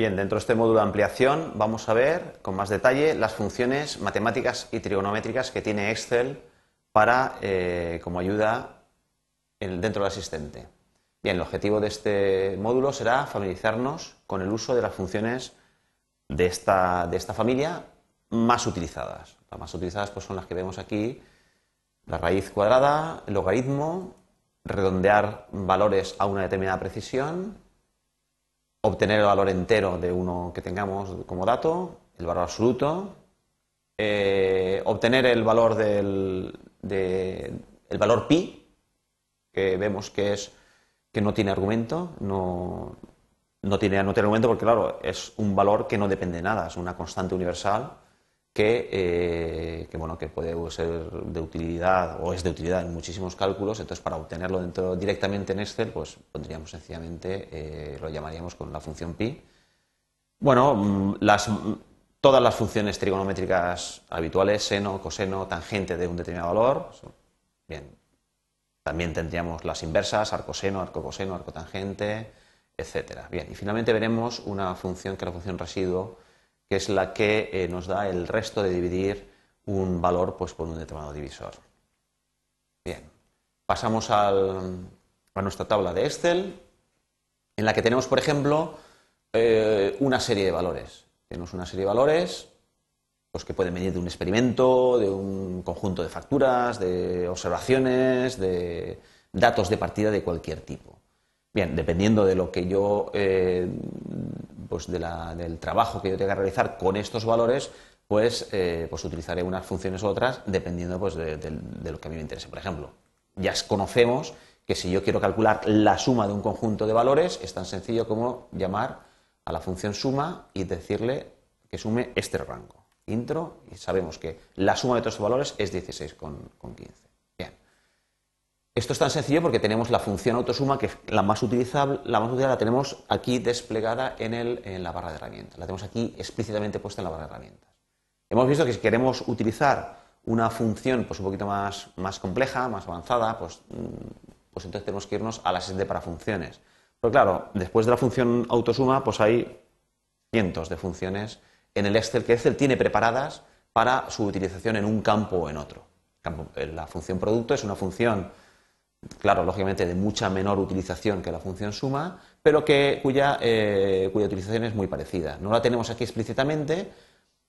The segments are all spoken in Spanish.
Bien, dentro de este módulo de ampliación vamos a ver con más detalle las funciones matemáticas y trigonométricas que tiene Excel para, eh, como ayuda dentro del asistente. Bien, el objetivo de este módulo será familiarizarnos con el uso de las funciones de esta, de esta familia más utilizadas. Las más utilizadas pues, son las que vemos aquí, la raíz cuadrada, el logaritmo, redondear valores a una determinada precisión, obtener el valor entero de uno que tengamos como dato, el valor absoluto, eh, obtener el valor del el valor pi, que vemos que es que no tiene argumento, no, no, tiene, no tiene argumento porque claro, es un valor que no depende de nada, es una constante universal eh, que, bueno, que puede ser de utilidad o es de utilidad en muchísimos cálculos, entonces para obtenerlo dentro, directamente en Excel, pues pondríamos sencillamente, eh, lo llamaríamos con la función pi. Bueno, mm, las, todas las funciones trigonométricas habituales, seno, coseno, tangente de un determinado valor, bien, también tendríamos las inversas, arcoseno, arcocoseno, arcotangente, etcétera. Bien, y finalmente veremos una función que es la función residuo, que es la que eh, nos da el resto de dividir un valor pues, por un determinado divisor. Bien, pasamos a nuestra tabla de Excel, en la que tenemos, por ejemplo, eh, una serie de valores. Tenemos una serie de valores pues, que pueden venir de un experimento, de un conjunto de facturas, de observaciones, de datos de partida de cualquier tipo. Bien, dependiendo de lo que yo eh, pues del trabajo que yo tenga que realizar con estos valores, pues, eh, pues utilizaré unas funciones u otras dependiendo pues, de, lo que a mí me interese. Por ejemplo, ya conocemos que si yo quiero calcular la suma de un conjunto de valores, es tan sencillo como llamar a la función suma y decirle que sume este rango. Intro, y sabemos que la suma de todos estos valores es 16,15. Esto es tan sencillo porque tenemos la función autosuma que la más utilizable, la más utilizada la tenemos aquí desplegada en, el, en la barra de herramientas. La tenemos aquí explícitamente puesta en la barra de herramientas. Hemos visto que si queremos utilizar una función pues, un poquito más, más compleja, más avanzada, pues, mm, pues entonces tenemos que irnos a la asistente para funciones. Pero claro, después de la función autosuma, pues hay cientos de funciones en el Excel que Excel tiene preparadas para su utilización en un campo o en otro. La función producto es una función claro, lógicamente de mucha menor utilización que la función suma, pero que, cuya, eh, cuya utilización es muy parecida. No la tenemos aquí explícitamente,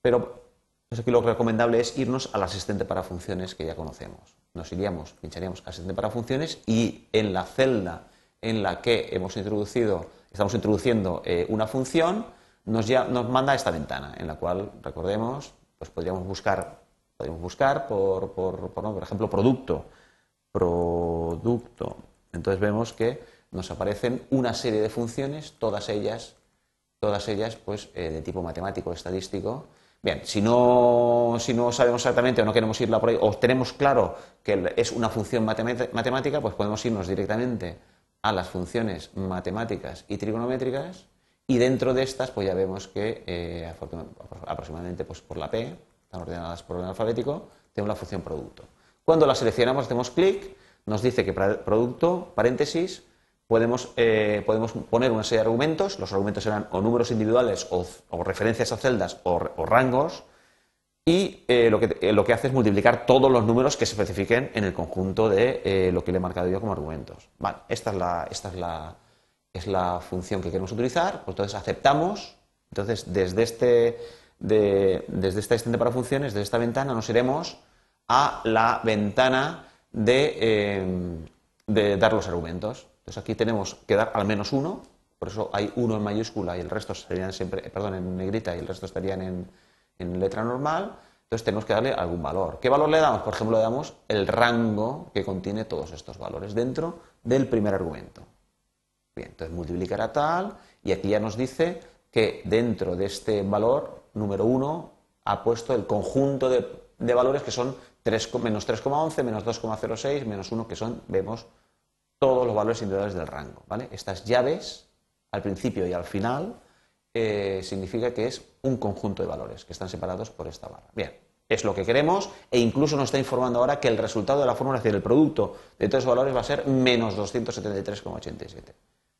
pero aquí lo recomendable es irnos al asistente para funciones que ya conocemos. Nos iríamos, pincharíamos asistente para funciones y en la celda en la que hemos introducido, estamos introduciendo eh, una función, nos, ya, nos manda esta ventana, en la cual, recordemos, pues podríamos buscar, podríamos buscar por, por, por ejemplo, producto producto. Entonces vemos que nos aparecen una serie de funciones, todas ellas, todas ellas pues, eh, de tipo matemático, estadístico. Bien, si no, si no sabemos exactamente o no queremos irla por ahí, o tenemos claro que es una función matemática, pues podemos irnos directamente a las funciones matemáticas y trigonométricas y dentro de estas pues ya vemos que eh, aproximadamente pues, por la P, están ordenadas por orden alfabético, tenemos la función producto. Cuando la seleccionamos, hacemos clic, nos dice que producto, paréntesis, podemos, eh, podemos poner una serie de argumentos. Los argumentos serán o números individuales o, referencias a celdas o, rangos. Y eh, lo, que, eh, lo, que, hace es multiplicar todos los números que se especifiquen en el conjunto de lo que le he marcado yo como argumentos. Vale, esta es la, esta es la, es la función que queremos utilizar. Pues entonces aceptamos. Entonces, desde este, desde esta asistente para funciones, desde esta ventana, nos iremos a la ventana eh, de, dar los argumentos. Entonces aquí tenemos que dar al menos uno, por eso hay uno en mayúscula y el resto serían siempre, eh, perdón, en negrita y el resto estarían en, letra normal. Entonces tenemos que darle algún valor. ¿Qué valor le damos? Por ejemplo, le damos el rango que contiene todos estos valores dentro del primer argumento. Bien, entonces multiplicará tal y aquí ya nos dice que dentro de este valor número 1 ha puesto el conjunto de valores que son menos 3,11, menos 2,06, menos 1, que son, vemos, todos los valores individuales del rango. ¿vale? Estas llaves, al principio y al final, eh, significa que es un conjunto de valores que están separados por esta barra. Bien, es lo que queremos e incluso nos está informando ahora que el resultado de la fórmula, es decir, el producto de todos esos valores va a ser menos 273,87.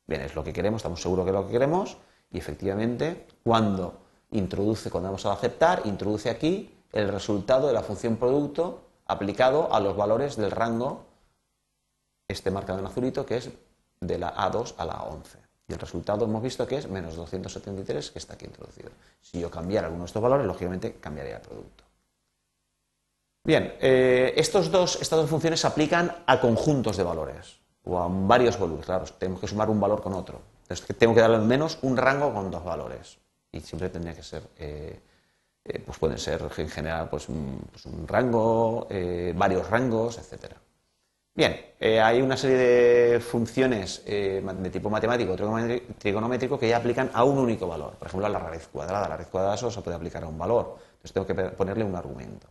Bien, es lo que queremos, estamos seguros que es lo que queremos Y efectivamente, cuando introduce, cuando vamos a aceptar, introduce aquí el resultado de la función producto aplicado a los valores del rango, este marcado en azulito, que es de la A2 a la A11. Y el resultado hemos visto que es menos 273, que está aquí introducido. Si yo cambiara alguno de estos valores, lógicamente cambiaría el producto. Bien, eh, estos dos, estas dos funciones se aplican a conjuntos de valores o a varios valores. Claro, tenemos que sumar un valor con otro. Entonces, tengo que darle al menos un rango con dos valores. Y siempre tendría que ser, eh, eh, pues pueden ser en general pues, un, pues rango, varios rangos, etcétera. Bien, hay una serie de funciones de tipo matemático o trigonométrico que ya aplican a un único valor. Por ejemplo, a la raíz cuadrada. La raíz cuadrada solo se puede aplicar a un valor. Entonces tengo que ponerle un argumento.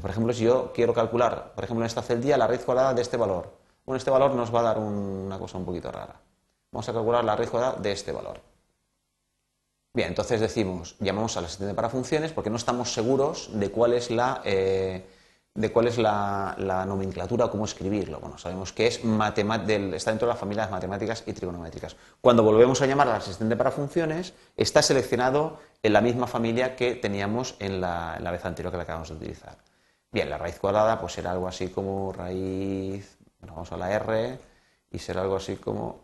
Por ejemplo, si yo quiero calcular, por ejemplo, en esta celda la raíz cuadrada de este valor, bueno, este valor nos va a dar una cosa un poquito rara. Vamos a calcular la raíz cuadrada de este valor. Bien, entonces decimos, llamamos al asistente para funciones porque no estamos seguros de cuál es la, eh, de cuál es la, nomenclatura o cómo escribirlo. Bueno, sabemos que es está dentro de las familias matemáticas y trigonométricas. Cuando volvemos a llamar al asistente para funciones, está seleccionado en la misma familia que teníamos en la, la vez anterior que la acabamos de utilizar. Bien, la raíz cuadrada pues será algo así como raíz, bueno, vamos a la R y será algo así como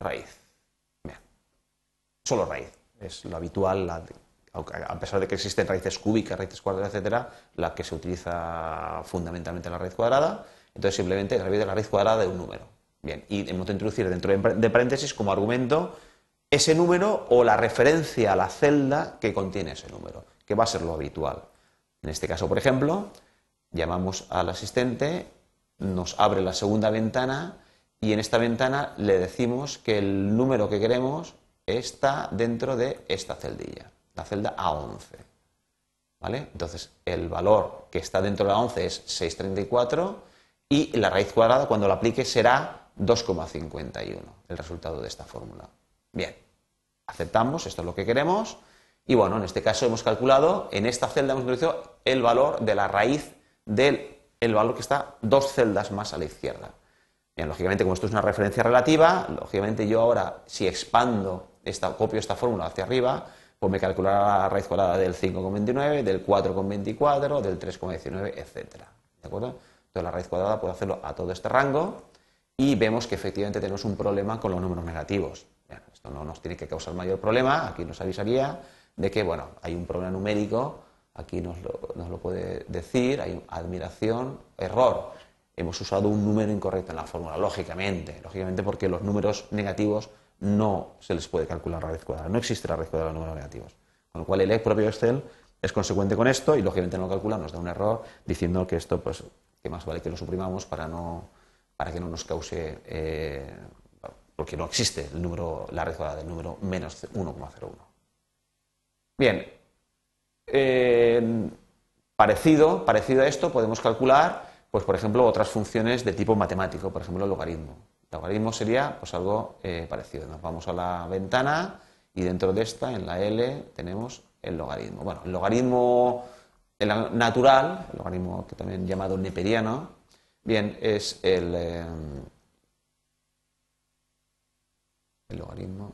raíz. Solo raíz, es lo habitual, a pesar de que existen raíces cúbicas, raíces cuadradas, etcétera, la que se utiliza fundamentalmente la raíz cuadrada, entonces simplemente la raíz cuadrada de un número. Bien, y hemos de introducir dentro de paréntesis como argumento ese número o la referencia a la celda que contiene ese número, que va a ser lo habitual. En este caso, por ejemplo, llamamos al asistente, nos abre la segunda ventana y en esta ventana le decimos que el número que queremos está dentro de esta celdilla, la celda A11. ¿Vale? Entonces, el valor que está dentro de la 11 es 634 y la raíz cuadrada cuando la aplique será 2,51, el resultado de esta fórmula. Bien, aceptamos, esto es lo que queremos y bueno, en este caso hemos calculado, en esta celda hemos introducido el valor de la raíz del valor que está dos celdas más a la izquierda. Bien, lógicamente, como esto es una referencia relativa, lógicamente yo ahora, si expando, copio esta fórmula hacia arriba, pues me calculará la raíz cuadrada del 5,29, del 4,24, del 3,19, etc. ¿De acuerdo? Entonces la raíz cuadrada puede hacerlo a todo este rango y vemos que efectivamente tenemos un problema con los números negativos. esto no nos tiene que causar mayor problema, aquí nos avisaría, de que, bueno, hay un problema numérico, aquí nos lo, puede decir, hay admiración, error. Hemos usado un número incorrecto en la fórmula, lógicamente, lógicamente porque los números negativos no se les puede calcular la raíz cuadrada, no existe la raíz cuadrada de los números negativos. Con lo cual el propio Excel es consecuente con esto y lógicamente no lo calcula, nos da un error diciendo que esto, pues, que más vale que lo suprimamos para, no, para que no nos cause, eh, porque no existe el número, la raíz cuadrada del número menos 1,01. Bien, parecido, parecido a esto podemos calcular, pues por ejemplo, otras funciones de tipo matemático, por ejemplo, el logaritmo. El logaritmo sería pues algo eh, parecido. Nos vamos a la ventana y dentro de esta, en la L, tenemos el logaritmo. Bueno, el logaritmo natural, el logaritmo también llamado neperiano, bien, es el, el logaritmo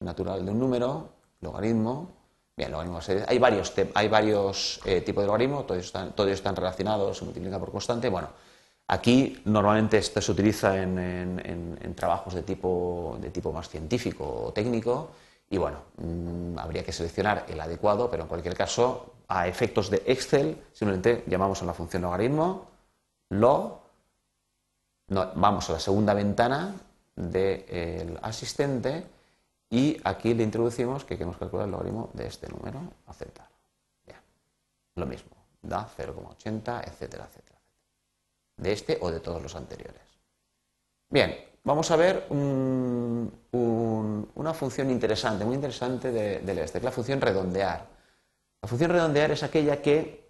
natural de un número, logaritmo, Bien, logaritmos. Hay varios, hay varios eh, tipos de logaritmos, todos están, todos están relacionados, se multiplica por constante. Bueno, aquí normalmente esto se utiliza en, trabajos de tipo, de tipo más científico o técnico y bueno, mm, habría que seleccionar el adecuado, pero en cualquier caso, a efectos de Excel, simplemente llamamos a la función logaritmo, log, vamos a la segunda ventana del asistente y aquí le introducimos que queremos calcular el logaritmo de este número, aceptar. Lo mismo, da 0,80, etcétera, etcétera. De este o de todos los anteriores. Bien, vamos a ver una función interesante, muy interesante de, de este, que es la función redondear. La función redondear es aquella que,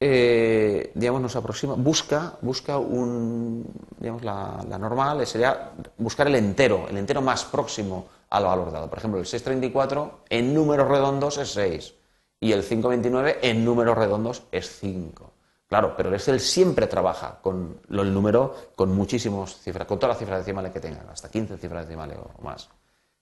eh, digamos, nos aproxima, busca, busca un, digamos, la, la normal sería buscar el entero, el entero más próximo al valor dado. Por ejemplo, el 634 en números redondos es 6 y el 529 en números redondos es 5. Claro, pero el Excel siempre trabaja con el número con muchísimas cifras, con todas las cifras decimales que tengan, hasta 15 cifras decimales o más.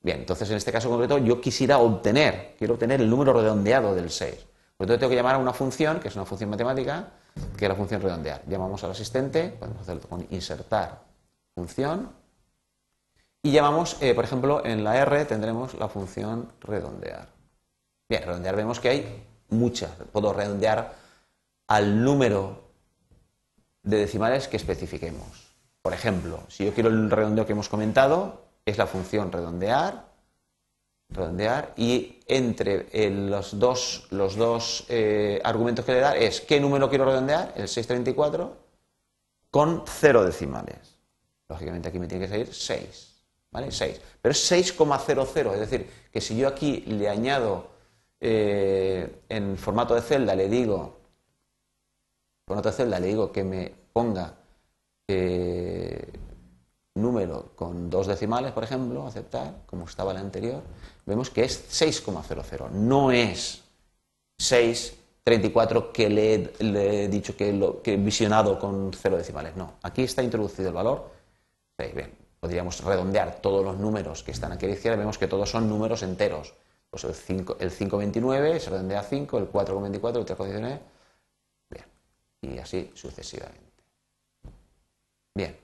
Bien, entonces en este caso concreto yo quisiera obtener, quiero obtener el número redondeado del 6. Por entonces tengo que llamar a una función, que es una función matemática, que es la función redondear. Llamamos al asistente, podemos hacerlo con insertar función, y llamamos, eh, por ejemplo, en la R tendremos la función redondear. Bien, redondear vemos que hay muchas. Puedo redondear al número de decimales que especifiquemos. Por ejemplo, si yo quiero el redondeo que hemos comentado, es la función redondear, redondear y entre los dos, los dos eh, argumentos que le da es qué número quiero redondear, el 634, con cero decimales. Lógicamente aquí me tiene que salir 6. ¿Vale? 6. Pero es 6,00, es decir, que si yo aquí le añado eh, en formato de celda, le digo, formato de celda le digo que me ponga eh, número con dos decimales, por ejemplo, aceptar, como estaba el anterior, vemos que es 6,00. No es 6,34 que le, he dicho que, lo, que he visionado con cero decimales. No, aquí está introducido el valor. bien, podríamos redondear todos los números que están aquí a la izquierda, vemos que todos son números enteros. Pues el 5,29 el se redondea a 5, el 4,24, el 3,19. Y así sucesivamente. Bien.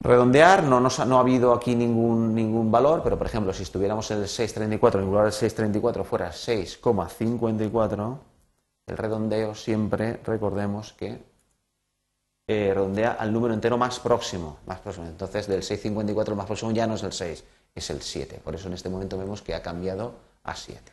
Redondear, no, no, ha habido aquí ningún, ningún valor, pero por ejemplo, si estuviéramos en el 634, en lugar del 634 fuera 6,54, el redondeo siempre, recordemos que eh, redondea al número entero más próximo, más próximo. Entonces, del 6,54 más próximo ya no es el 6, es el 7. Por eso en este momento vemos que ha cambiado a 7.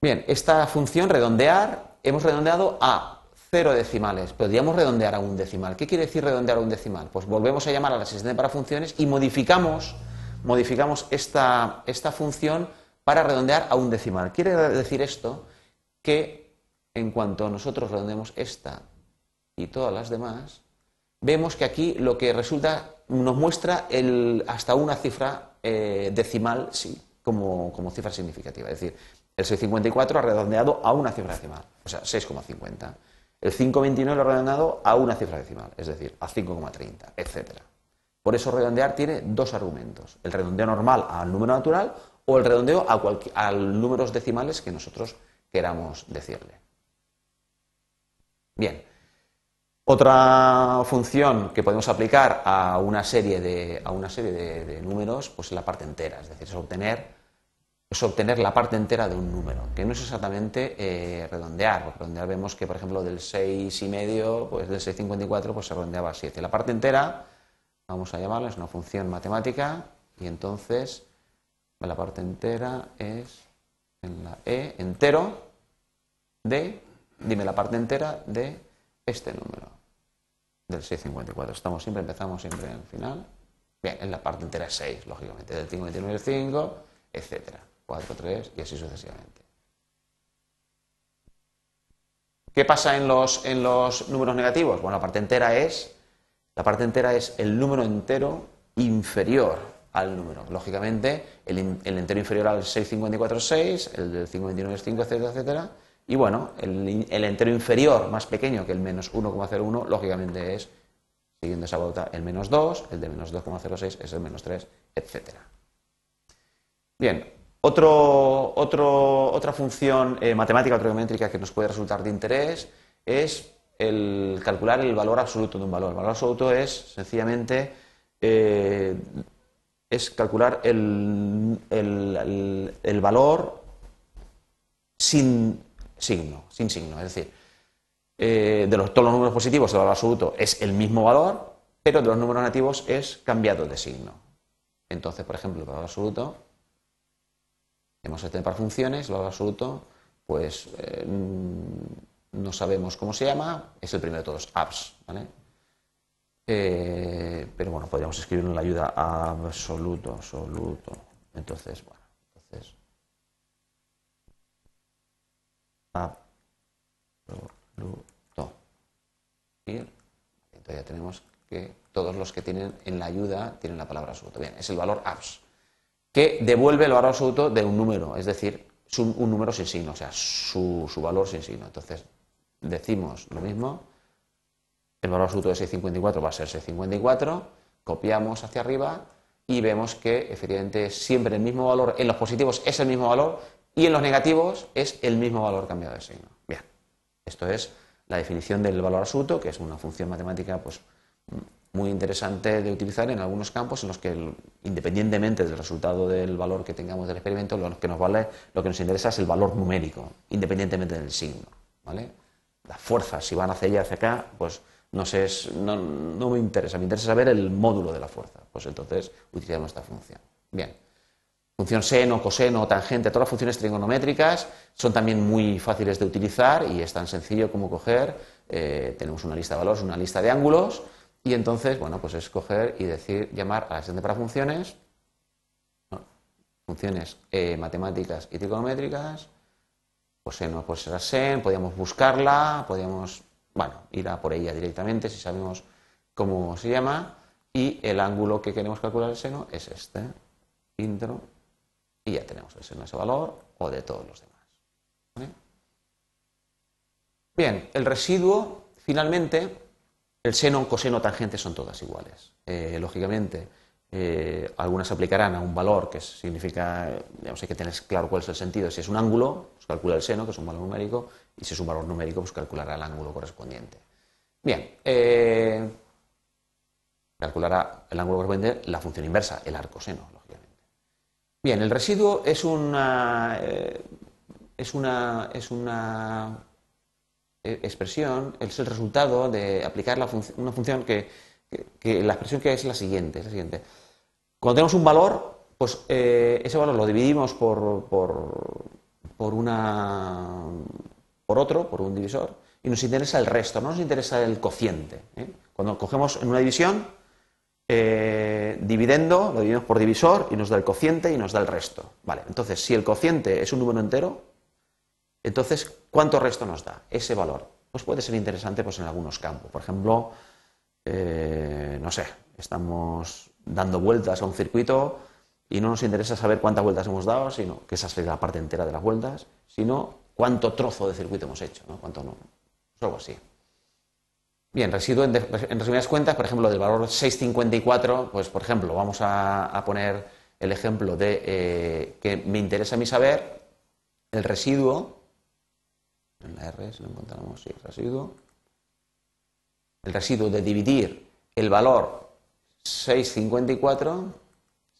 Bien. Esta función redondear, hemos redondeado a cero decimales. Podríamos redondear a un decimal. ¿Qué quiere decir redondear a un decimal? Pues volvemos a llamar al asistente para funciones y modificamos, modificamos esta, esta función para redondear a un decimal. Quiere decir esto que en cuanto nosotros redondeamos esta y todas las demás, vemos que aquí lo que resulta nos muestra el, hasta una cifra eh, decimal, sí, como, como, cifra significativa. Es decir, el 654 ha redondeado a una cifra decimal, o sea, 6,50. El 5,29 lo he redondeado a una cifra decimal, es decir, a 5,30, etc. Por eso redondear tiene dos argumentos, el redondeo normal al número natural o el redondeo a, a números decimales que nosotros queramos decirle. Bien, otra función que podemos aplicar a una serie de, a una serie de, de números pues es la parte entera, es decir, es obtener es obtener la parte entera de un número, que no es exactamente eh, redondear, porque redondear vemos que, por ejemplo, del 6,5, pues del 6,54, pues se redondeaba a 7. La parte entera, vamos a llamarla, es una función matemática, y entonces la parte entera es en la E entero de, dime la parte entera de este número, del 6,54. Estamos siempre, empezamos siempre en el final. Bien, en la parte entera es 6, lógicamente, del 5,29 el 5, etcétera. 4, 3 y así sucesivamente. ¿Qué pasa en los, en los números negativos? Bueno, la parte entera es la parte entera es el número entero inferior al número. Lógicamente, el, entero inferior al 654 es 6, el del 529 es 5, etcétera, etcétera. Y bueno, el, el entero inferior más pequeño que el menos 1,01, lógicamente es, siguiendo esa vuelta, el menos 2, el de menos 2,06 es el menos 3, etcétera. Bien, otra función eh, matemática o trigonométrica que nos puede resultar de interés es el calcular el valor absoluto de un valor. El valor absoluto es sencillamente eh, es calcular el, valor sin signo, sin signo. Es decir, eh, de los, todos los números positivos el valor absoluto es el mismo valor, pero de los números negativos es cambiado de signo. Entonces, por ejemplo, el valor absoluto Hemos de tener para funciones, lo absoluto, pues eh, no sabemos cómo se llama, es el primero de todos, apps, ¿vale? Eh, pero bueno, podríamos escribirlo en la ayuda absoluto, absoluto. Entonces, bueno, entonces. Absoluto. Y entonces ya tenemos que todos los que tienen en la ayuda tienen la palabra absoluto. Bien, es el valor abs que devuelve el valor absoluto de un número, es decir, un, número sin signo, o sea, su, valor sin signo. Entonces, decimos lo mismo, el valor absoluto de 654 va a ser 654, copiamos hacia arriba y vemos que efectivamente siempre el mismo valor, en los positivos es el mismo valor y en los negativos es el mismo valor cambiado de signo. Bien, esto es la definición del valor absoluto, que es una función matemática pues, muy interesante de utilizar en algunos campos en los que, independientemente del resultado del valor que tengamos del experimento, lo que nos vale, lo que nos interesa es el valor numérico, independientemente del signo. ¿vale? Las fuerzas, si van hacia allá, hacia acá, pues no, sé, no, no me interesa, me interesa saber el módulo de la fuerza. Pues entonces utilizamos esta función. Bien. Función seno, coseno, tangente, todas las funciones trigonométricas son también muy fáciles de utilizar y es tan sencillo como coger, eh, tenemos una lista de valores, una lista de ángulos y entonces, bueno, pues es coger y decir, llamar a la asistente para funciones, funciones eh, matemáticas y trigonométricas, coseno pues será sen, podríamos buscarla, podríamos, bueno, ir a por ella directamente si sabemos cómo se llama. Y el ángulo que queremos calcular el seno es este, intro. Y ya tenemos el seno de ese valor o de todos los demás. Bien, el residuo, finalmente, el seno, coseno, tangente son todas iguales. Eh, lógicamente, eh, algunas aplicarán a un valor que significa, digamos, hay que tener claro cuál es el sentido. Si es un ángulo, pues calcula el seno, que es un valor numérico, y si es un valor numérico, pues calculará el ángulo correspondiente. Bien, eh, calculará el ángulo correspondiente la función inversa, el arco seno, Bien, el residuo es una, es una, es una expresión, es el resultado de aplicar una función que, la expresión que es la siguiente, es la siguiente. Cuando tenemos un valor, pues eh, ese valor lo dividimos por, por, por, una, por otro, por un divisor, y nos interesa el resto, no nos interesa el cociente. Cuando cogemos en una división, eh, dividendo, lo dividimos por divisor y nos da el cociente y nos da el resto. Vale, entonces, si el cociente es un número entero, entonces, ¿cuánto resto nos da? Ese valor. Pues puede ser interesante pues, en algunos campos. Por ejemplo, eh, no sé, estamos dando vueltas a un circuito y no nos interesa saber cuántas vueltas hemos dado, sino que esa sería la parte entera de las vueltas, sino cuánto trozo de circuito hemos hecho, ¿no? Cuánto no. algo así. Bien, residuo en, resumidas cuentas, por ejemplo, del valor 654, pues por ejemplo, vamos a, poner el ejemplo de eh, que me interesa a mí saber el residuo, en la R si lo encontramos, sí, residuo, el residuo de dividir el valor 654,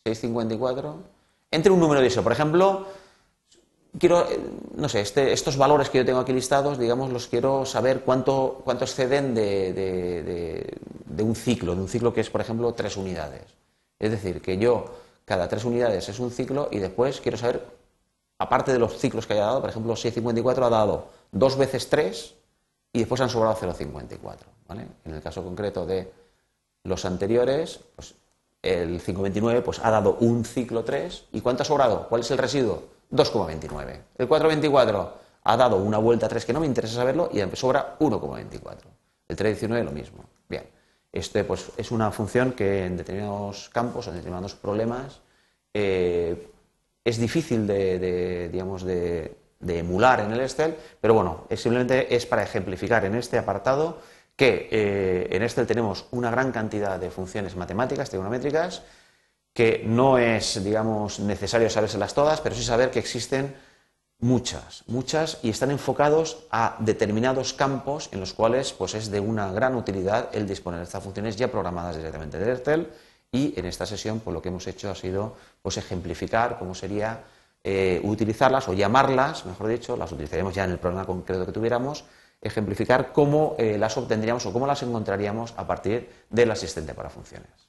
654 entre un número de eso. Por ejemplo, quiero, eh, no sé, este, estos valores que yo tengo aquí listados, digamos, los quiero saber cuánto, cuánto exceden de, un ciclo, de un ciclo que es, por ejemplo, tres unidades. Es decir, que yo, cada tres unidades es un ciclo y después quiero saber, aparte de los ciclos que haya dado, por ejemplo, 654 ha dado dos veces tres y después han sobrado 0,54. ¿vale? En el caso concreto de los anteriores, pues el 529 pues, ha dado un ciclo 3. ¿Y cuánto ha sobrado? ¿Cuál es el residuo? 2,29. El 4,24 ha dado una vuelta a 3 que no me interesa saberlo y sobra 1,24. El 3,19 lo mismo. Bien, este pues, es una función que en determinados campos, en determinados problemas, eh, es difícil de, digamos, de, emular en el Excel, pero bueno, simplemente es para ejemplificar en este apartado que eh, en Excel tenemos una gran cantidad de funciones matemáticas, trigonométricas, que no es, digamos, necesario sabérselas todas, pero sí saber que existen muchas, muchas, y están enfocados a determinados campos en los cuales pues, es de una gran utilidad el disponer de estas funciones ya programadas directamente de Excel. Y en esta sesión, pues, lo que hemos hecho ha sido pues, ejemplificar cómo sería eh, utilizarlas o llamarlas, mejor dicho, las utilizaríamos ya en el programa concreto que tuviéramos, ejemplificar cómo eh, las obtendríamos o cómo las encontraríamos a partir del asistente para funciones.